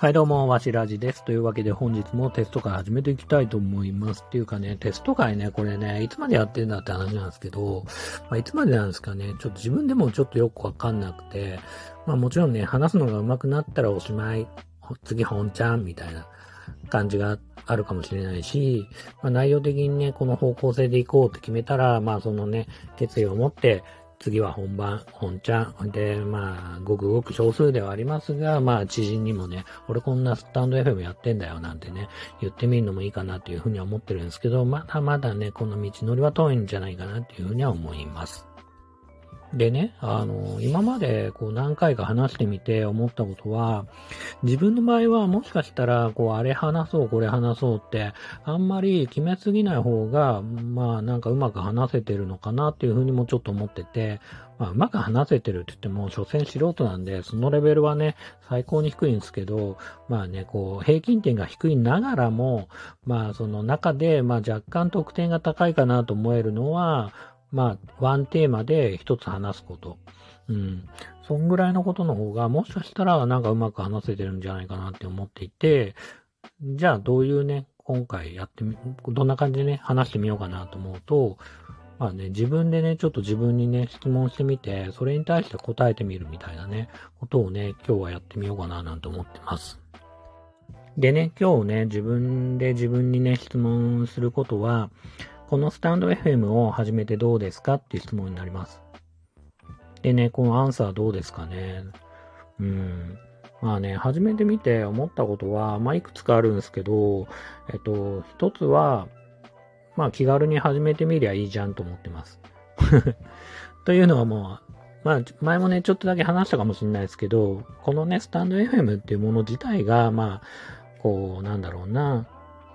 はい、どうも、わしらじです。というわけで本日もテスト会始めていきたいと思います。っていうかね、テスト会ね、これね、いつまでやってんだって話なんですけど、まあ、いつまでなんですかね、ちょっと自分でもちょっとよくわかんなくて、まあもちろんね、話すのが上手くなったらおしまい、次本ちゃんみたいな感じがあるかもしれないし、まあ、内容的にね、この方向性でいこうって決めたら、まあそのね、決意を持って、次は本番、本ちゃん。で、まあ、ごくごく少数ではありますが、まあ、知人にもね、俺こんなスタンド FM やってんだよなんてね、言ってみるのもいいかなというふうには思ってるんですけど、まだまだね、この道のりは遠いんじゃないかなというふうには思います。でね、あの、今までこう何回か話してみて思ったことは、自分の場合はもしかしたら、こう、あれ話そう、これ話そうって、あんまり決めすぎない方が、まあなんかうまく話せてるのかなっていうふうにもちょっと思ってて、まあうまく話せてるって言っても、所詮素人なんで、そのレベルはね、最高に低いんですけど、まあね、こう、平均点が低いながらも、まあその中で、まあ若干得点が高いかなと思えるのは、まあ、ワンテーマで一つ話すこと。うん。そんぐらいのことの方が、もしかしたらなんかうまく話せてるんじゃないかなって思っていて、じゃあどういうね、今回やってみ、どんな感じでね、話してみようかなと思うと、まあね、自分でね、ちょっと自分にね、質問してみて、それに対して答えてみるみたいなね、ことをね、今日はやってみようかななんて思ってます。でね、今日ね、自分で自分にね、質問することは、このスタンド FM を始めてどうですかっていう質問になります。でね、このアンサーどうですかね。うん。まあね、始めてみて思ったことは、まあいくつかあるんですけど、えっと、一つは、まあ気軽に始めてみりゃいいじゃんと思ってます。というのはもう、まあ前もね、ちょっとだけ話したかもしれないですけど、このね、スタンド FM っていうもの自体が、まあ、こう、なんだろうな、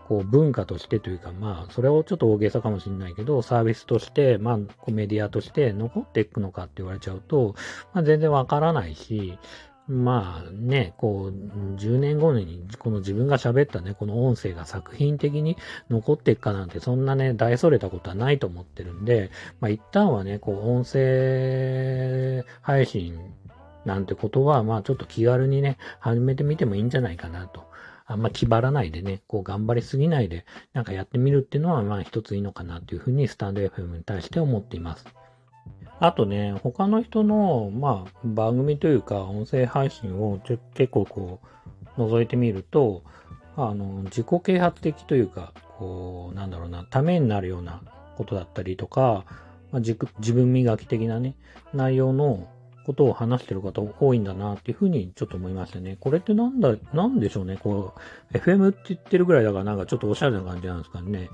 こう文化としてというか、まあ、それをちょっと大げさかもしれないけど、サービスとして、まあ、メディアとして残っていくのかって言われちゃうと、まあ、全然わからないし、まあね、こう、10年後にこの自分が喋ったね、この音声が作品的に残っていくかなんて、そんなね、大それたことはないと思ってるんで、まあ一旦はね、こう、音声配信なんてことは、まあちょっと気軽にね、始めてみてもいいんじゃないかなと。あんま気張らないでね、こう頑張りすぎないで、なんかやってみるっていうのは、まあ一ついいのかなというふうに、スタンド FM に対して思っています。あとね、他の人の、まあ、番組というか、音声配信を結構こう、覗いてみると、あの、自己啓発的というか、こう、なんだろうな、ためになるようなことだったりとか、まあ、自分磨き的なね、内容のことを話してる方多いんだなっていうふうにちょっと思いましたね。これってなんだ、なんでしょうね。こう、FM って言ってるぐらいだからなんかちょっとおしゃれな感じなんですかね。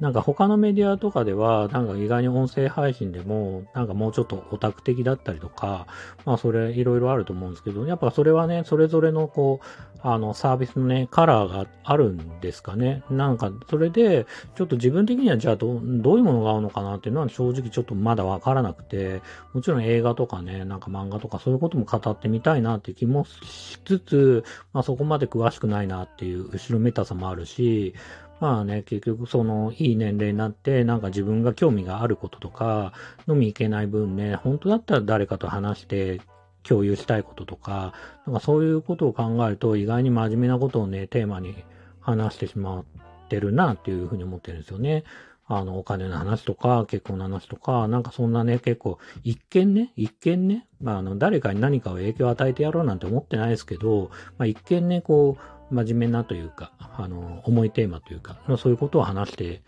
なんか他のメディアとかでは、なんか意外に音声配信でも、なんかもうちょっとオタク的だったりとか、まあそれいろいろあると思うんですけど、やっぱそれはね、それぞれのこう、あのサービスのね、カラーがあるんですかね。なんかそれで、ちょっと自分的にはじゃあどどういうものが合うのかなっていうのは正直ちょっとまだわからなくて、もちろん映画とかね、なんか漫画とかそういうことも語ってみたいなっていう気もしつつ、まあそこまで詳しくないなっていう後ろめたさもあるし、まあね、結局そのいい年齢になって、なんか自分が興味があることとか、飲み行けない分ね、本当だったら誰かと話して共有したいこととか、なんかそういうことを考えると意外に真面目なことをね、テーマに話してしまってるなっていうふうに思ってるんですよね。あの、お金の話とか、結婚の話とか、なんかそんなね、結構、一見ね、一見ね、まあ、あの、誰かに何かを影響を与えてやろうなんて思ってないですけど、まあ、一見ね、こう、真面目なというか、あの、重いテーマというか、そういうことを話して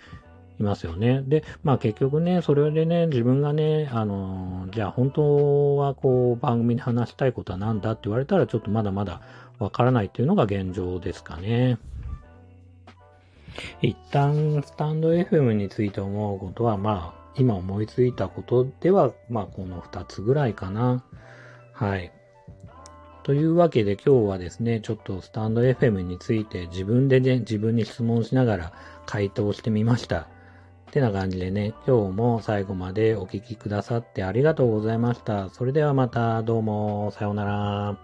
いますよね。で、まあ結局ね、それでね、自分がね、あの、じゃあ本当はこう番組で話したいことは何だって言われたらちょっとまだまだわからないっていうのが現状ですかね。一旦スタンド FM について思うことは、まあ今思いついたことでは、まあこの二つぐらいかな。はい。というわけで今日はですね、ちょっとスタンド FM について自分でね、自分に質問しながら回答してみました。ってな感じでね、今日も最後までお聴きくださってありがとうございました。それではまたどうも、さようなら。